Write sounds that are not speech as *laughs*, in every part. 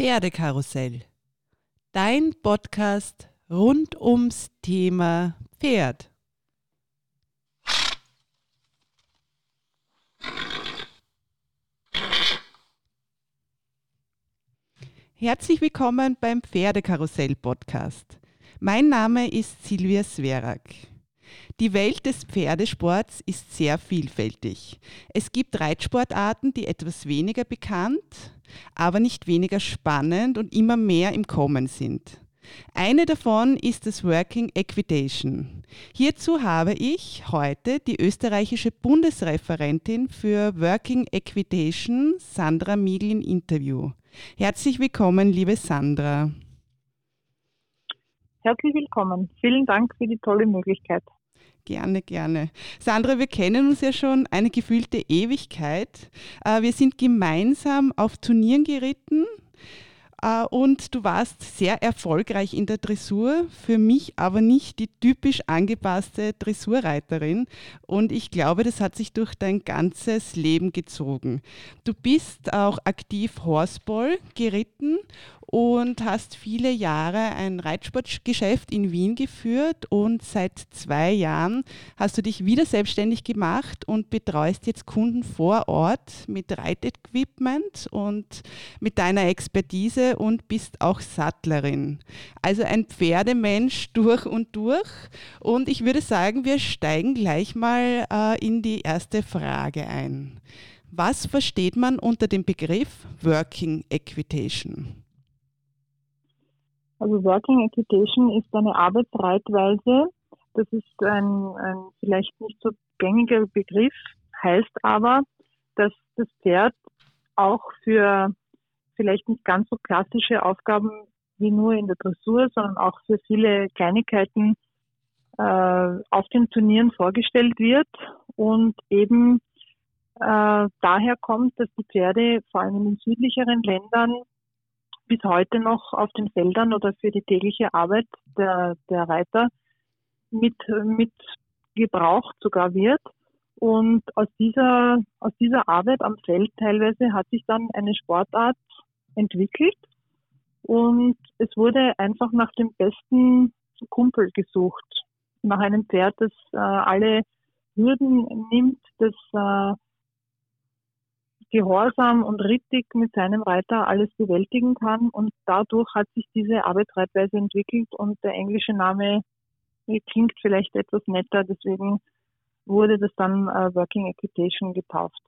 Pferdekarussell. Dein Podcast rund ums Thema Pferd. Herzlich willkommen beim Pferdekarussell Podcast. Mein Name ist Silvia Sverak. Die Welt des Pferdesports ist sehr vielfältig. Es gibt Reitsportarten, die etwas weniger bekannt, aber nicht weniger spannend und immer mehr im Kommen sind. Eine davon ist das Working Equitation. Hierzu habe ich heute die österreichische Bundesreferentin für Working Equitation, Sandra Miegel, im Interview. Herzlich willkommen, liebe Sandra. Herzlich willkommen. Vielen Dank für die tolle Möglichkeit. Gerne, gerne. Sandra, wir kennen uns ja schon eine gefühlte Ewigkeit. Äh, wir sind gemeinsam auf Turnieren geritten äh, und du warst sehr erfolgreich in der Dressur, für mich aber nicht die typisch angepasste Dressurreiterin. Und ich glaube, das hat sich durch dein ganzes Leben gezogen. Du bist auch aktiv Horseball geritten und hast viele Jahre ein Reitsportgeschäft in Wien geführt und seit zwei Jahren hast du dich wieder selbstständig gemacht und betreust jetzt Kunden vor Ort mit Reitequipment und mit deiner Expertise und bist auch Sattlerin. Also ein Pferdemensch *laughs* durch und durch. Und ich würde sagen, wir steigen gleich mal äh, in die erste Frage ein. Was versteht man unter dem Begriff Working Equitation? Also Working Equitation ist eine Arbeitsreitweise. Das ist ein, ein vielleicht nicht so gängiger Begriff, heißt aber, dass das Pferd auch für vielleicht nicht ganz so klassische Aufgaben wie nur in der Dressur, sondern auch für viele Kleinigkeiten äh, auf den Turnieren vorgestellt wird und eben äh, daher kommt, dass die Pferde vor allem in südlicheren Ländern bis heute noch auf den Feldern oder für die tägliche Arbeit der, der Reiter mit, mit gebraucht sogar wird. Und aus dieser, aus dieser Arbeit am Feld teilweise hat sich dann eine Sportart entwickelt und es wurde einfach nach dem besten Kumpel gesucht. Nach einem Pferd, das äh, alle Hürden nimmt, das äh, gehorsam und richtig mit seinem Reiter alles bewältigen kann. Und dadurch hat sich diese Arbeitsreitweise entwickelt und der englische Name klingt vielleicht etwas netter, deswegen wurde das dann äh, Working Equitation getauft.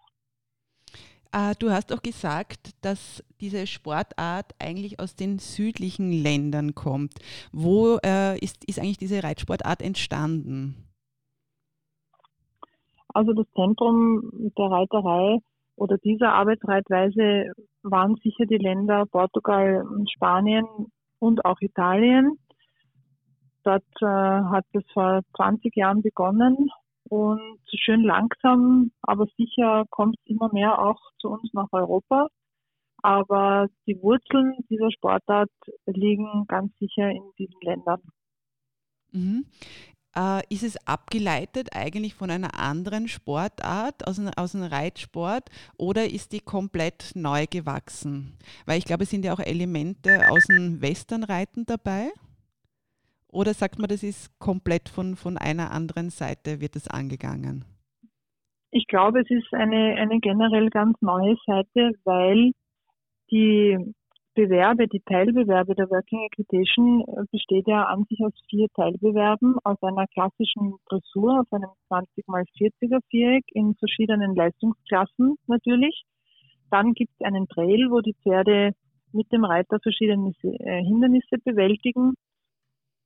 Äh, du hast auch gesagt, dass diese Sportart eigentlich aus den südlichen Ländern kommt. Wo äh, ist, ist eigentlich diese Reitsportart entstanden? Also das Zentrum der Reiterei oder dieser Arbeitsreitweise waren sicher die Länder Portugal und Spanien und auch Italien. Dort äh, hat es vor 20 Jahren begonnen und schön langsam, aber sicher kommt es immer mehr auch zu uns nach Europa. Aber die Wurzeln dieser Sportart liegen ganz sicher in diesen Ländern. Äh, ist es abgeleitet eigentlich von einer anderen Sportart, aus, aus einem Reitsport, oder ist die komplett neu gewachsen? Weil ich glaube, es sind ja auch Elemente aus dem Westernreiten dabei. Oder sagt man, das ist komplett von, von einer anderen Seite, wird es angegangen? Ich glaube, es ist eine, eine generell ganz neue Seite, weil die Bewerbe, die Teilbewerbe der Working Equitation äh, besteht ja an sich aus vier Teilbewerben, aus einer klassischen Dressur, auf einem 20 x 40er Viereck in verschiedenen Leistungsklassen natürlich. Dann gibt es einen Trail, wo die Pferde mit dem Reiter verschiedene äh, Hindernisse bewältigen.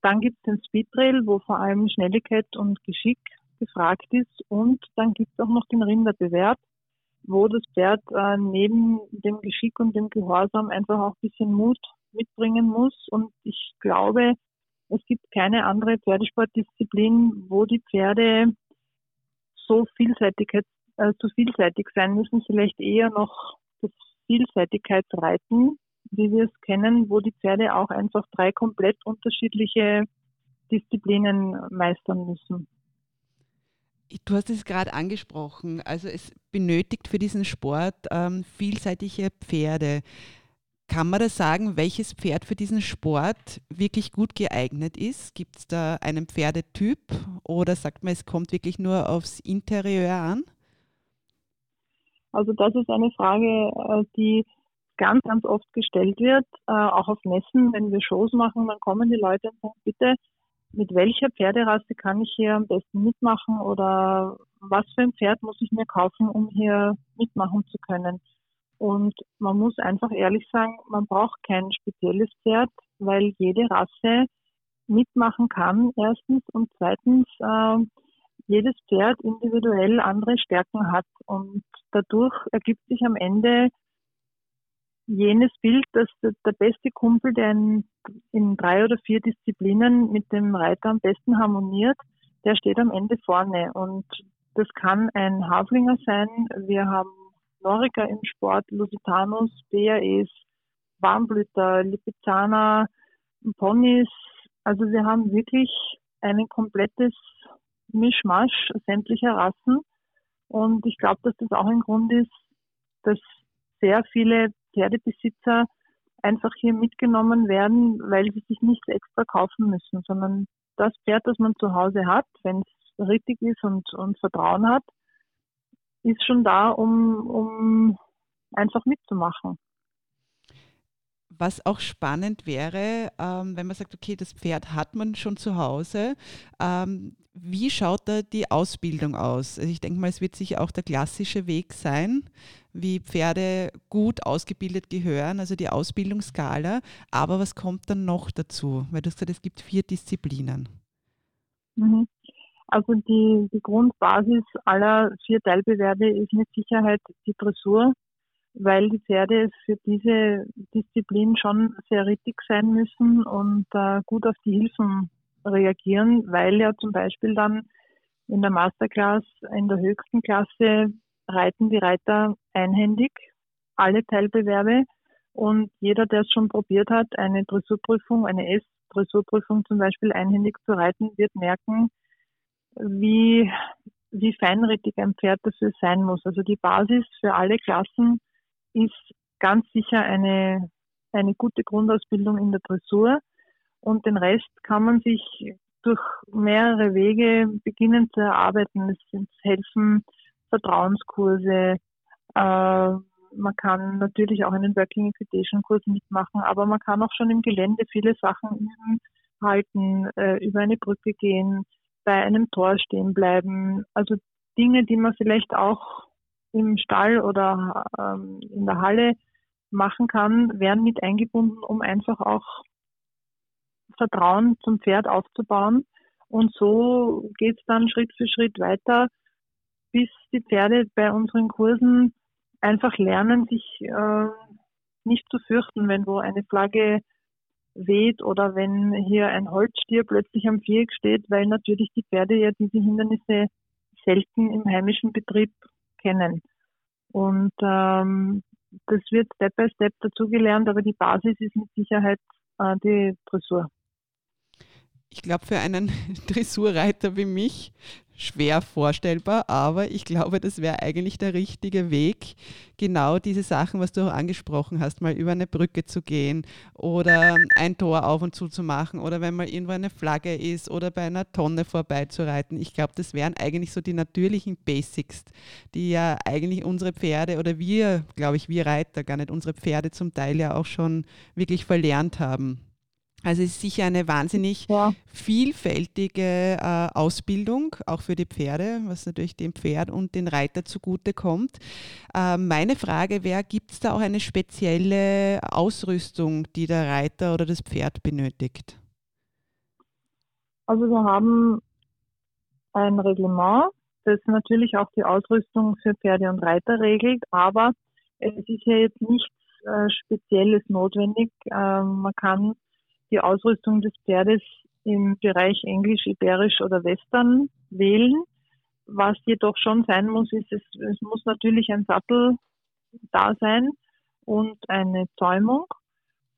Dann gibt es den Speed Trail, wo vor allem Schnelligkeit und Geschick gefragt ist. Und dann gibt es auch noch den Rinderbewerb, wo das Pferd äh, neben dem Geschick und dem Gehorsam einfach auch ein bisschen Mut mitbringen muss. Und ich glaube, es gibt keine andere Pferdesportdisziplin, wo die Pferde so Vielseitigkeit, äh, so vielseitig sein müssen, vielleicht eher noch das Vielseitigkeitsreiten, wie wir es kennen, wo die Pferde auch einfach drei komplett unterschiedliche Disziplinen meistern müssen. Du hast es gerade angesprochen. Also es benötigt für diesen Sport ähm, vielseitige Pferde. Kann man da sagen, welches Pferd für diesen Sport wirklich gut geeignet ist? Gibt es da einen Pferdetyp oder sagt man, es kommt wirklich nur aufs Interieur an? Also das ist eine Frage, äh, die ganz, ganz oft gestellt wird, äh, auch auf Messen, wenn wir Shows machen, dann kommen die Leute und sagen, bitte, mit welcher Pferderasse kann ich hier am besten mitmachen oder was für ein Pferd muss ich mir kaufen, um hier mitmachen zu können. Und man muss einfach ehrlich sagen, man braucht kein spezielles Pferd, weil jede Rasse mitmachen kann, erstens. Und zweitens, äh, jedes Pferd individuell andere Stärken hat. Und dadurch ergibt sich am Ende jenes Bild, dass der beste Kumpel, der in, in, drei oder vier Disziplinen mit dem Reiter am besten harmoniert, der steht am Ende vorne. Und das kann ein Haflinger sein. Wir haben Norica im Sport, Lusitanus, BAEs, Warmblüter, Lipizzaner, Ponys. Also wir haben wirklich ein komplettes Mischmasch sämtlicher Rassen. Und ich glaube, dass das auch ein Grund ist, dass sehr viele Pferdebesitzer einfach hier mitgenommen werden, weil sie sich nichts extra kaufen müssen, sondern das Pferd, das man zu Hause hat, wenn es richtig ist und, und Vertrauen hat, ist schon da, um, um einfach mitzumachen. Was auch spannend wäre, ähm, wenn man sagt, okay, das Pferd hat man schon zu Hause. Ähm, wie schaut da die Ausbildung aus? Also ich denke mal, es wird sicher auch der klassische Weg sein, wie Pferde gut ausgebildet gehören, also die Ausbildungsskala. Aber was kommt dann noch dazu? Weil du gesagt, es gibt vier Disziplinen. Mhm. Also die, die Grundbasis aller vier Teilbewerbe ist mit Sicherheit die Dressur, weil die Pferde für diese Disziplin schon sehr richtig sein müssen und äh, gut auf die Hilfen reagieren, weil ja zum Beispiel dann in der Masterclass in der höchsten Klasse reiten die Reiter einhändig, alle Teilbewerbe. Und jeder, der es schon probiert hat, eine Dressurprüfung, eine S-Dressurprüfung zum Beispiel einhändig zu reiten, wird merken, wie, wie feinrittig ein Pferd dafür sein muss. Also die Basis für alle Klassen ist ganz sicher eine, eine gute Grundausbildung in der Dressur. Und den Rest kann man sich durch mehrere Wege beginnen zu erarbeiten. Es sind helfen Vertrauenskurse. Äh, man kann natürlich auch einen Working Equitation Kurs mitmachen, aber man kann auch schon im Gelände viele Sachen üben, halten, äh, über eine Brücke gehen, bei einem Tor stehen bleiben. Also Dinge, die man vielleicht auch im Stall oder ähm, in der Halle machen kann, werden mit eingebunden, um einfach auch Vertrauen zum Pferd aufzubauen. Und so geht es dann Schritt für Schritt weiter, bis die Pferde bei unseren Kursen einfach lernen, sich äh, nicht zu fürchten, wenn wo eine Flagge weht oder wenn hier ein Holzstier plötzlich am Viereck steht, weil natürlich die Pferde ja diese Hindernisse selten im heimischen Betrieb kennen. Und ähm, das wird Step by Step dazugelernt, aber die Basis ist mit Sicherheit äh, die Dressur. Ich glaube, für einen *laughs* Dressurreiter wie mich schwer vorstellbar, aber ich glaube, das wäre eigentlich der richtige Weg, genau diese Sachen, was du auch angesprochen hast, mal über eine Brücke zu gehen oder ein Tor auf und zu zu machen oder wenn mal irgendwo eine Flagge ist oder bei einer Tonne vorbeizureiten. Ich glaube, das wären eigentlich so die natürlichen Basics, die ja eigentlich unsere Pferde oder wir, glaube ich, wir Reiter, gar nicht unsere Pferde zum Teil ja auch schon wirklich verlernt haben. Also es ist sicher eine wahnsinnig ja. vielfältige äh, Ausbildung, auch für die Pferde, was natürlich dem Pferd und den Reiter zugutekommt. Äh, meine Frage wäre, gibt es da auch eine spezielle Ausrüstung, die der Reiter oder das Pferd benötigt? Also wir haben ein Reglement, das natürlich auch die Ausrüstung für Pferde und Reiter regelt, aber es ist ja jetzt nichts äh, Spezielles notwendig. Ähm, man kann die Ausrüstung des Pferdes im Bereich Englisch, Iberisch oder Western wählen. Was jedoch schon sein muss, ist, es, es muss natürlich ein Sattel da sein und eine Zäumung.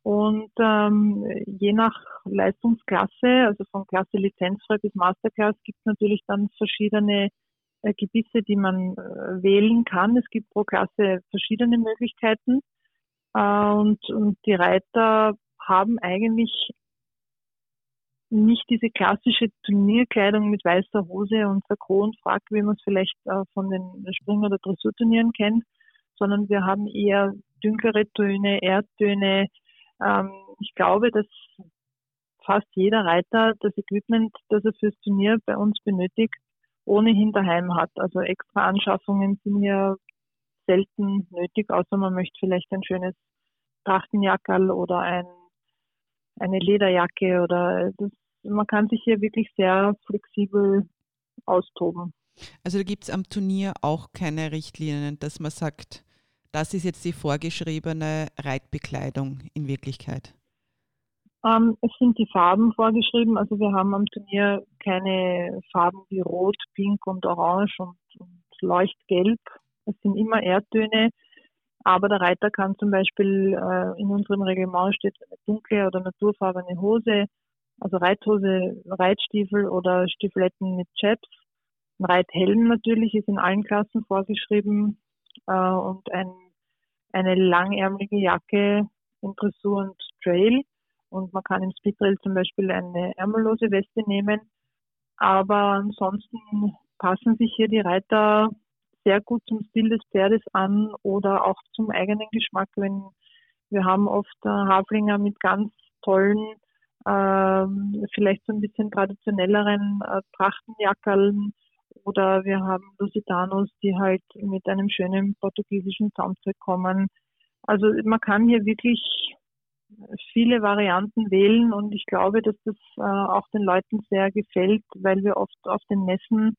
Und ähm, je nach Leistungsklasse, also von Klasse lizenzfrei bis Masterclass, gibt es natürlich dann verschiedene äh, Gebisse, die man äh, wählen kann. Es gibt pro Klasse verschiedene Möglichkeiten. Äh, und, und die Reiter haben eigentlich nicht diese klassische Turnierkleidung mit weißer Hose und Sakko und Frack, wie man es vielleicht äh, von den Spring- oder Dressurturnieren kennt, sondern wir haben eher dünklere Töne, Erdtöne. Ähm, ich glaube, dass fast jeder Reiter das Equipment, das er fürs Turnier bei uns benötigt, ohnehin daheim hat. Also extra Anschaffungen sind hier selten nötig, außer man möchte vielleicht ein schönes Trachtenjackerl oder ein, eine Lederjacke oder das, man kann sich hier wirklich sehr flexibel austoben. Also da gibt es am Turnier auch keine Richtlinien, dass man sagt, das ist jetzt die vorgeschriebene Reitbekleidung in Wirklichkeit. Ähm, es sind die Farben vorgeschrieben. Also wir haben am Turnier keine Farben wie Rot, Pink und Orange und, und Leuchtgelb. Es sind immer Erdtöne. Aber der Reiter kann zum Beispiel äh, in unserem Reglement steht eine dunkle oder naturfarbene Hose, also Reithose, Reitstiefel oder Stiefeletten mit Chaps. Ein Reithelm natürlich ist in allen Klassen vorgeschrieben äh, und ein, eine langärmelige Jacke in Dressur und Trail. Und man kann im Speedrail zum Beispiel eine ärmellose Weste nehmen. Aber ansonsten passen sich hier die Reiter sehr gut zum Stil des Pferdes an oder auch zum eigenen Geschmack. Wenn wir haben oft äh, Haflinger mit ganz tollen, äh, vielleicht so ein bisschen traditionelleren äh, Trachtenjackerln oder wir haben Lusitanos, die halt mit einem schönen portugiesischen Soundtrack kommen. Also man kann hier wirklich viele Varianten wählen und ich glaube, dass das äh, auch den Leuten sehr gefällt, weil wir oft auf den Messen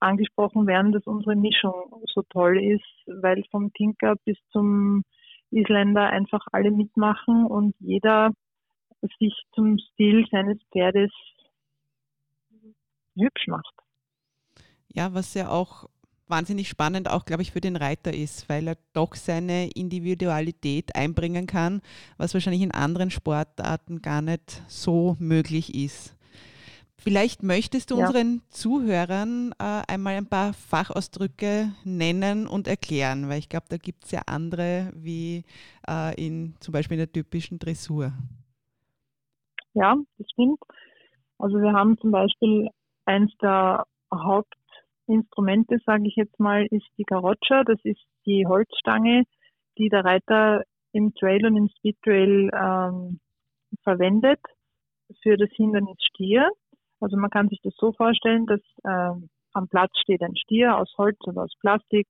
angesprochen werden, dass unsere Mischung so toll ist, weil vom Tinker bis zum Isländer einfach alle mitmachen und jeder sich zum Stil seines Pferdes hübsch macht. Ja, was ja auch wahnsinnig spannend auch, glaube ich, für den Reiter ist, weil er doch seine Individualität einbringen kann, was wahrscheinlich in anderen Sportarten gar nicht so möglich ist. Vielleicht möchtest du ja. unseren Zuhörern äh, einmal ein paar Fachausdrücke nennen und erklären, weil ich glaube, da gibt es ja andere wie äh, in zum Beispiel in der typischen Dressur. Ja, das stimmt. Also wir haben zum Beispiel eins der Haupt Instrumente, sage ich jetzt mal, ist die Garoccia. Das ist die Holzstange, die der Reiter im Trail und im Speed Trail ähm, verwendet für das Hindernis Stier. Also man kann sich das so vorstellen, dass äh, am Platz steht ein Stier aus Holz oder aus Plastik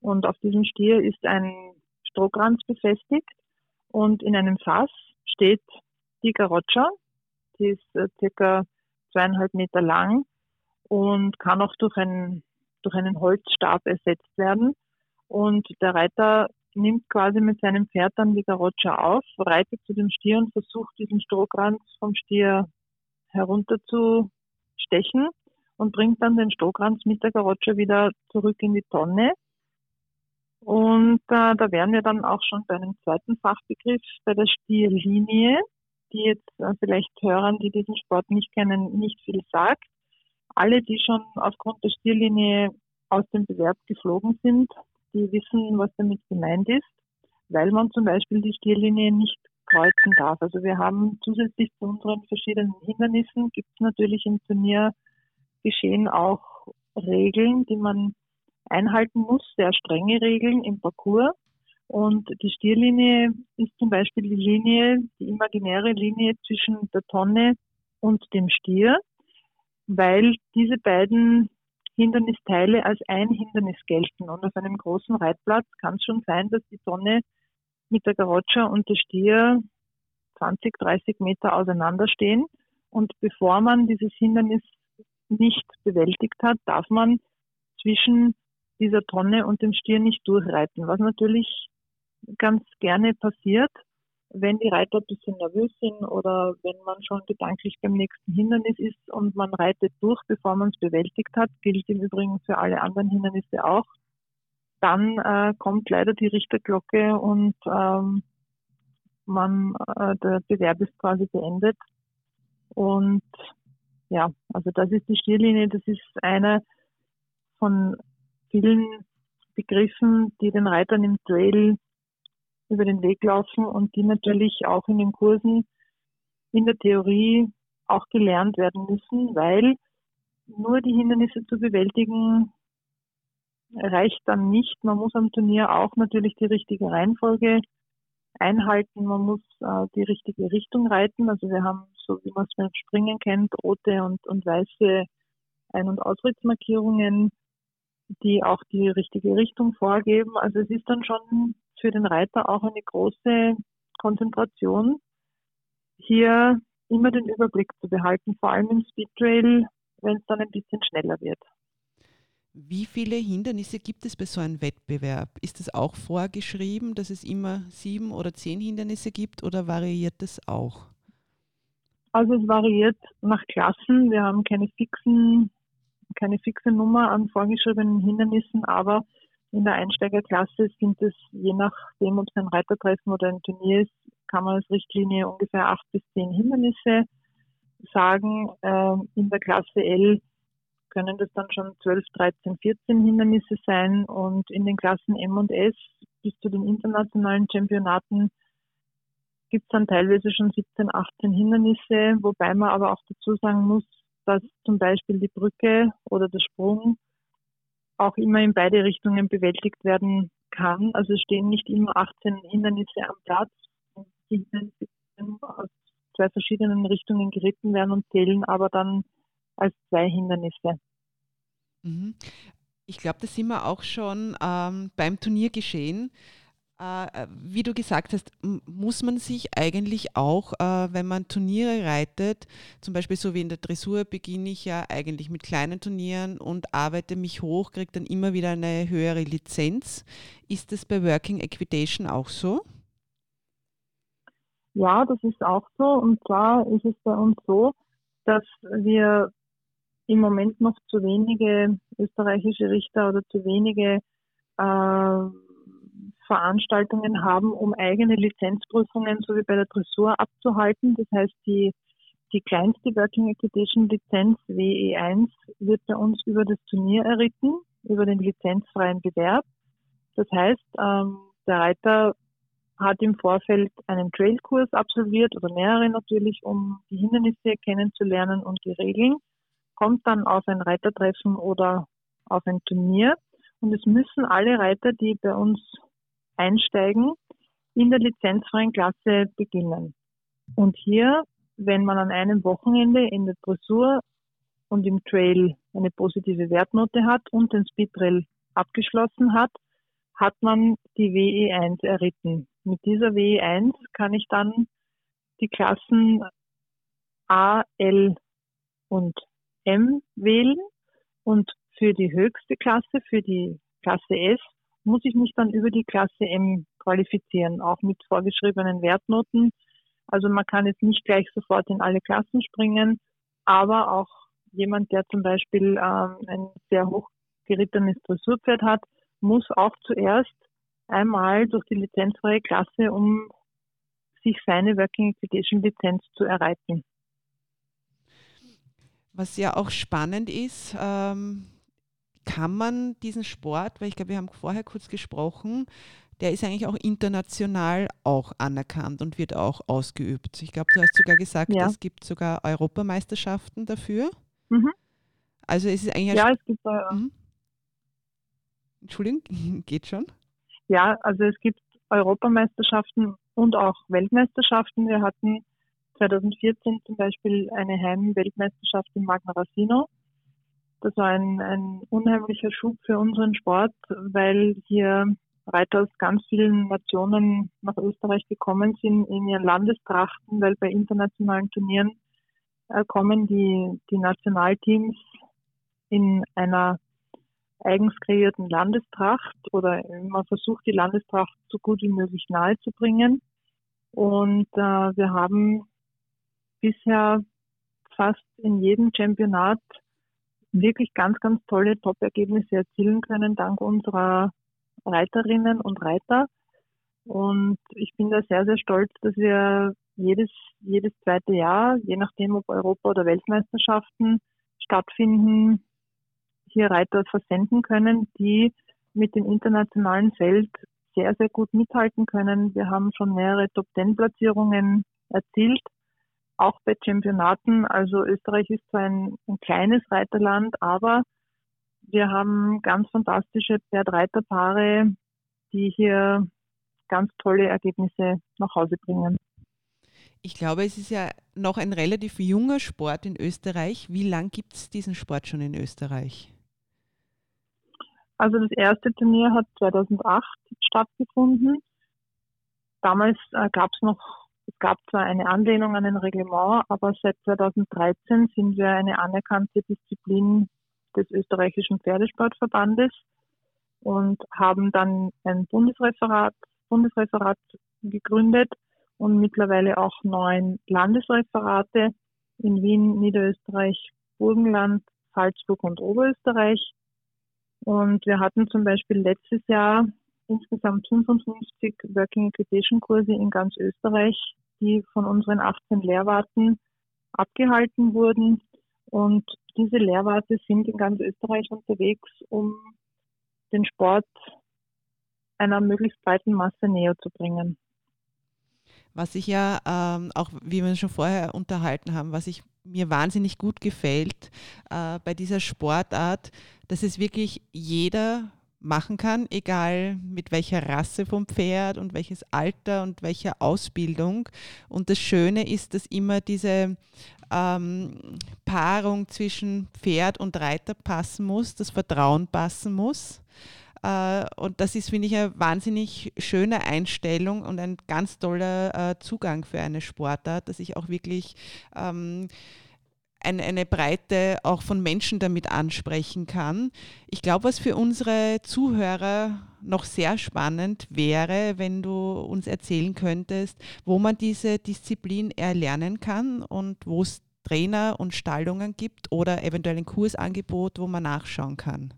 und auf diesem Stier ist ein Strohkranz befestigt und in einem Fass steht die Garoccia. Die ist äh, circa zweieinhalb Meter lang und kann auch durch einen, durch einen Holzstab ersetzt werden. Und der Reiter nimmt quasi mit seinem Pferd dann die Garoccia auf, reitet zu dem Stier und versucht diesen Strohkranz vom Stier herunter zu stechen und bringt dann den Strohkranz mit der Garoccia wieder zurück in die Tonne. Und äh, da wären wir dann auch schon bei einem zweiten Fachbegriff, bei der Stierlinie, die jetzt äh, vielleicht Hörern, die diesen Sport nicht kennen, nicht viel sagt alle, die schon aufgrund der Stierlinie aus dem Bewerb geflogen sind, die wissen, was damit gemeint ist, weil man zum Beispiel die Stierlinie nicht kreuzen darf. Also wir haben zusätzlich zu unseren verschiedenen Hindernissen gibt es natürlich im Turniergeschehen auch Regeln, die man einhalten muss, sehr strenge Regeln im Parcours. Und die Stierlinie ist zum Beispiel die Linie, die imaginäre Linie zwischen der Tonne und dem Stier weil diese beiden Hindernisteile als ein Hindernis gelten. Und auf einem großen Reitplatz kann es schon sein, dass die Sonne mit der Garoccia und der Stier 20, 30 Meter auseinanderstehen. Und bevor man dieses Hindernis nicht bewältigt hat, darf man zwischen dieser Tonne und dem Stier nicht durchreiten, was natürlich ganz gerne passiert wenn die Reiter ein bisschen nervös sind oder wenn man schon gedanklich beim nächsten Hindernis ist und man reitet durch, bevor man es bewältigt hat, gilt im Übrigen für alle anderen Hindernisse auch, dann äh, kommt leider die Richterglocke und ähm, man, äh, der Bewerb ist quasi beendet. Und ja, also das ist die Stierlinie, das ist eine von vielen Begriffen, die den Reitern im Trail über den Weg laufen und die natürlich auch in den Kursen in der Theorie auch gelernt werden müssen, weil nur die Hindernisse zu bewältigen reicht dann nicht. Man muss am Turnier auch natürlich die richtige Reihenfolge einhalten. Man muss äh, die richtige Richtung reiten. Also wir haben, so wie man es beim Springen kennt, rote und, und weiße Ein- und Ausrittsmarkierungen, die auch die richtige Richtung vorgeben. Also es ist dann schon für den Reiter auch eine große Konzentration, hier immer den Überblick zu behalten, vor allem im Speedtrail, wenn es dann ein bisschen schneller wird. Wie viele Hindernisse gibt es bei so einem Wettbewerb? Ist es auch vorgeschrieben, dass es immer sieben oder zehn Hindernisse gibt oder variiert das auch? Also es variiert nach Klassen. Wir haben keine fixen, keine fixe Nummer an vorgeschriebenen Hindernissen, aber in der Einsteigerklasse sind es, je nachdem, ob es ein Reitertreffen oder ein Turnier ist, kann man als Richtlinie ungefähr acht bis zehn Hindernisse sagen. Ähm, in der Klasse L können das dann schon 12, 13, 14 Hindernisse sein und in den Klassen M und S bis zu den internationalen Championaten gibt es dann teilweise schon 17, 18 Hindernisse, wobei man aber auch dazu sagen muss, dass zum Beispiel die Brücke oder der Sprung auch immer in beide Richtungen bewältigt werden kann. Also stehen nicht immer 18 Hindernisse am Platz. Die Hindernisse aus zwei verschiedenen Richtungen geritten werden und zählen aber dann als zwei Hindernisse. Mhm. Ich glaube, das sind wir auch schon ähm, beim Turnier geschehen. Äh, äh wie du gesagt hast, muss man sich eigentlich auch, äh, wenn man Turniere reitet, zum Beispiel so wie in der Dressur beginne ich ja eigentlich mit kleinen Turnieren und arbeite mich hoch, kriege dann immer wieder eine höhere Lizenz. Ist das bei Working Equitation auch so? Ja, das ist auch so. Und zwar ist es bei uns so, dass wir im Moment noch zu wenige österreichische Richter oder zu wenige äh, Veranstaltungen haben, um eigene Lizenzprüfungen so wie bei der Dressur abzuhalten. Das heißt, die, die kleinste Working Equitation Lizenz WE1 wird bei uns über das Turnier erritten, über den lizenzfreien Bewerb. Das heißt, ähm, der Reiter hat im Vorfeld einen Trailkurs absolviert oder mehrere natürlich, um die Hindernisse kennenzulernen und die Regeln kommt dann auf ein Reitertreffen oder auf ein Turnier. Und es müssen alle Reiter, die bei uns einsteigen, in der lizenzfreien Klasse beginnen. Und hier, wenn man an einem Wochenende in der Dressur und im Trail eine positive Wertnote hat und den Speedtrail abgeschlossen hat, hat man die WE1 erritten. Mit dieser WE1 kann ich dann die Klassen A, L und M wählen und für die höchste Klasse, für die Klasse S, muss ich mich dann über die Klasse M qualifizieren, auch mit vorgeschriebenen Wertnoten. Also man kann jetzt nicht gleich sofort in alle Klassen springen, aber auch jemand, der zum Beispiel ähm, ein sehr hochgerittenes Dressurpferd hat, muss auch zuerst einmal durch die lizenzfreie Klasse, um sich seine Working Equitation Lizenz zu erreiten. Was ja auch spannend ist, ähm, kann man diesen Sport, weil ich glaube, wir haben vorher kurz gesprochen, der ist eigentlich auch international auch anerkannt und wird auch ausgeübt. Ich glaube, du hast sogar gesagt, ja. es gibt sogar Europameisterschaften dafür. Mhm. Also es ist eigentlich ja, es gibt äh, mhm. Entschuldigung, *laughs* geht schon? Ja, also es gibt Europameisterschaften und auch Weltmeisterschaften. Wir hatten 2014 zum Beispiel eine Heimweltmeisterschaft in Magna Racino. Das war ein, ein unheimlicher Schub für unseren Sport, weil hier Reiter aus ganz vielen Nationen nach Österreich gekommen sind in ihren Landestrachten, weil bei internationalen Turnieren äh, kommen die, die Nationalteams in einer eigens kreierten Landestracht oder man versucht die Landestracht so gut wie möglich nahe zu bringen. Und äh, wir haben bisher fast in jedem Championat wirklich ganz, ganz tolle Top-Ergebnisse erzielen können, dank unserer Reiterinnen und Reiter. Und ich bin da sehr, sehr stolz, dass wir jedes, jedes zweite Jahr, je nachdem ob Europa- oder Weltmeisterschaften stattfinden, hier Reiter versenden können, die mit dem internationalen Feld sehr, sehr gut mithalten können. Wir haben schon mehrere Top-10-Platzierungen erzielt, auch bei Championaten. Also Österreich ist zwar ein, ein kleines Reiterland, aber wir haben ganz fantastische Pferd-Reiter-Paare, die hier ganz tolle Ergebnisse nach Hause bringen. Ich glaube, es ist ja noch ein relativ junger Sport in Österreich. Wie lange gibt es diesen Sport schon in Österreich? Also das erste Turnier hat 2008 stattgefunden. Damals äh, gab es noch, es gab zwar eine Anlehnung an ein Reglement, aber seit 2013 sind wir eine anerkannte Disziplin des österreichischen Pferdesportverbandes und haben dann ein Bundesreferat, Bundesreferat gegründet und mittlerweile auch neun Landesreferate in Wien, Niederösterreich, Burgenland, Salzburg und Oberösterreich. Und wir hatten zum Beispiel letztes Jahr insgesamt 55 Working Equitation Kurse in ganz Österreich, die von unseren 18 Lehrwarten abgehalten wurden. Und diese Lehrwarte sind in ganz Österreich unterwegs, um den Sport einer möglichst breiten Masse näher zu bringen. Was ich ja ähm, auch, wie wir schon vorher unterhalten haben, was ich mir wahnsinnig gut gefällt äh, bei dieser Sportart, dass es wirklich jeder machen kann, egal mit welcher Rasse vom Pferd und welches Alter und welcher Ausbildung. Und das Schöne ist, dass immer diese ähm, Paarung zwischen Pferd und Reiter passen muss, das Vertrauen passen muss. Äh, und das ist, finde ich, eine wahnsinnig schöne Einstellung und ein ganz toller äh, Zugang für eine Sportart, dass ich auch wirklich ähm, eine, eine Breite auch von Menschen damit ansprechen kann. Ich glaube, was für unsere Zuhörer noch sehr spannend wäre, wenn du uns erzählen könntest, wo man diese Disziplin erlernen kann und wo es Trainer und Stallungen gibt oder eventuell ein Kursangebot, wo man nachschauen kann.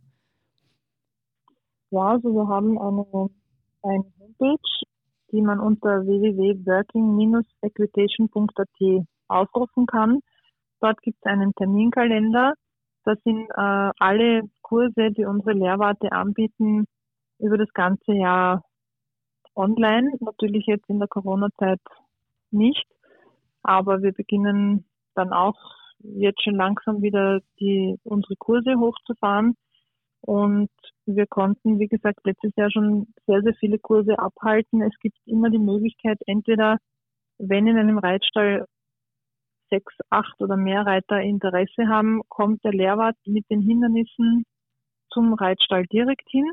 Ja, also wir haben eine, eine Homepage, die man unter www.working-equitation.at aufrufen kann. Dort gibt es einen Terminkalender. Da sind äh, alle Kurse, die unsere Lehrwarte anbieten, über das ganze Jahr online. Natürlich jetzt in der Corona-Zeit nicht, aber wir beginnen dann auch jetzt schon langsam wieder die, unsere Kurse hochzufahren. Und wir konnten, wie gesagt, letztes Jahr schon sehr, sehr viele Kurse abhalten. Es gibt immer die Möglichkeit, entweder, wenn in einem Reitstall sechs, acht oder mehr Reiter Interesse haben, kommt der Lehrwart mit den Hindernissen zum Reitstall direkt hin.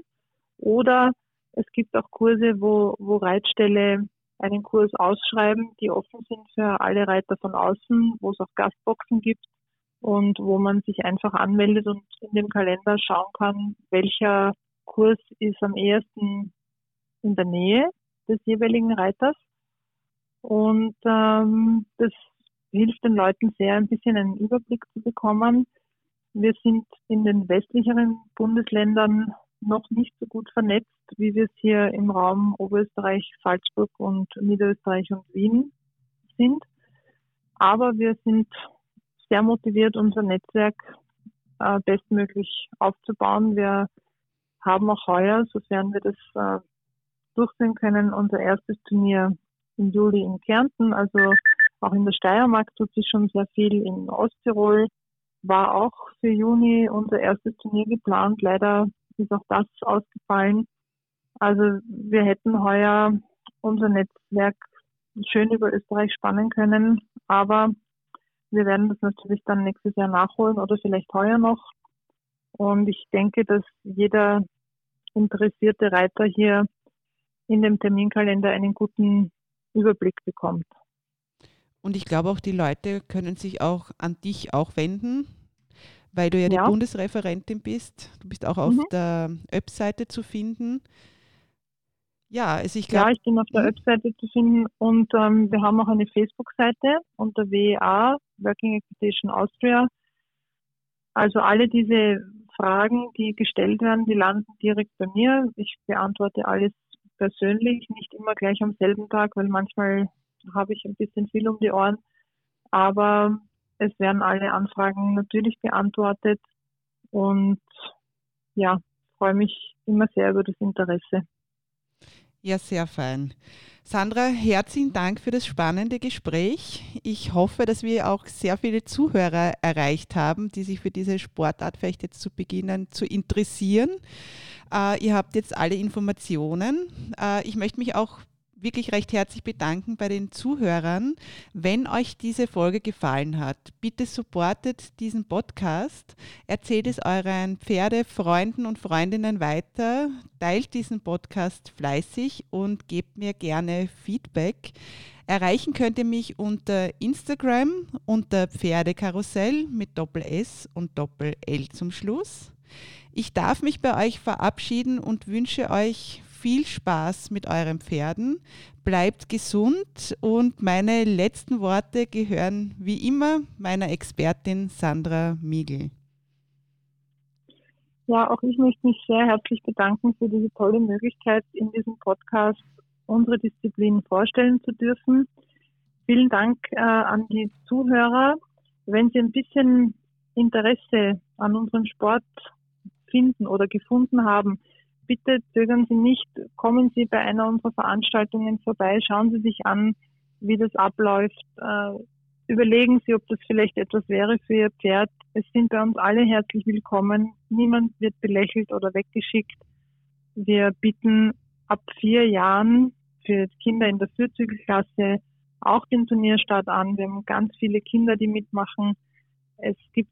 Oder es gibt auch Kurse, wo, wo Reitställe einen Kurs ausschreiben, die offen sind für alle Reiter von außen, wo es auch Gastboxen gibt und wo man sich einfach anmeldet und in dem Kalender schauen kann, welcher Kurs ist am ehesten in der Nähe des jeweiligen Reiters. Und ähm, das hilft den Leuten sehr, ein bisschen einen Überblick zu bekommen. Wir sind in den westlicheren Bundesländern noch nicht so gut vernetzt, wie wir es hier im Raum Oberösterreich, Salzburg und Niederösterreich und Wien sind. Aber wir sind sehr motiviert, unser Netzwerk äh, bestmöglich aufzubauen. Wir haben auch heuer, sofern wir das äh, durchführen können, unser erstes Turnier im Juli in Kärnten. Also auch in der Steiermark tut sich schon sehr viel. In Osttirol war auch für Juni unser erstes Turnier geplant. Leider ist auch das ausgefallen. Also wir hätten heuer unser Netzwerk schön über Österreich spannen können, aber wir werden das natürlich dann nächstes Jahr nachholen oder vielleicht heuer noch. Und ich denke, dass jeder interessierte Reiter hier in dem Terminkalender einen guten Überblick bekommt. Und ich glaube auch, die Leute können sich auch an dich auch wenden, weil du ja, ja. die Bundesreferentin bist. Du bist auch auf mhm. der Webseite zu finden. Ja, also ich glaube. Ja, ich bin auf der mhm. Webseite zu finden und ähm, wir haben auch eine Facebook-Seite unter WEA, Working Equitation Austria. Also alle diese Fragen, die gestellt werden, die landen direkt bei mir. Ich beantworte alles persönlich, nicht immer gleich am selben Tag, weil manchmal habe ich ein bisschen viel um die Ohren. Aber es werden alle Anfragen natürlich beantwortet und ja, freue mich immer sehr über das Interesse. Ja, sehr fein. Sandra, herzlichen Dank für das spannende Gespräch. Ich hoffe, dass wir auch sehr viele Zuhörer erreicht haben, die sich für diese Sportart vielleicht jetzt zu beginnen zu interessieren. Äh, ihr habt jetzt alle Informationen. Äh, ich möchte mich auch wirklich recht herzlich bedanken bei den Zuhörern. Wenn euch diese Folge gefallen hat, bitte supportet diesen Podcast, erzählt es euren Pferdefreunden und Freundinnen weiter, teilt diesen Podcast fleißig und gebt mir gerne Feedback. Erreichen könnt ihr mich unter Instagram unter Pferdekarussell mit Doppel S und Doppel L zum Schluss. Ich darf mich bei euch verabschieden und wünsche euch viel Spaß mit euren Pferden, bleibt gesund und meine letzten Worte gehören wie immer meiner Expertin Sandra Miegel. Ja, auch ich möchte mich sehr herzlich bedanken für diese tolle Möglichkeit, in diesem Podcast unsere Disziplin vorstellen zu dürfen. Vielen Dank äh, an die Zuhörer. Wenn Sie ein bisschen Interesse an unserem Sport finden oder gefunden haben, bitte zögern Sie nicht, kommen Sie bei einer unserer Veranstaltungen vorbei, schauen Sie sich an, wie das abläuft. Äh, überlegen Sie, ob das vielleicht etwas wäre für Ihr Pferd. Es sind bei uns alle herzlich willkommen. Niemand wird belächelt oder weggeschickt. Wir bieten ab vier Jahren für Kinder in der Vierzügelklasse auch den Turnierstart an. Wir haben ganz viele Kinder, die mitmachen. Es gibt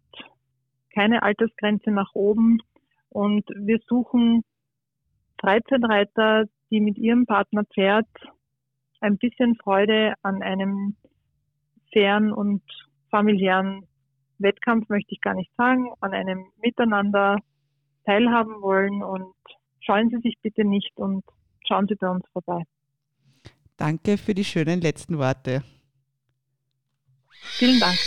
keine Altersgrenze nach oben und wir suchen Freizeitreiter, die mit ihrem Partner Pferd ein bisschen Freude an einem fairen und familiären Wettkampf, möchte ich gar nicht sagen, an einem Miteinander teilhaben wollen und scheuen Sie sich bitte nicht und schauen Sie bei uns vorbei. Danke für die schönen letzten Worte. Vielen Dank.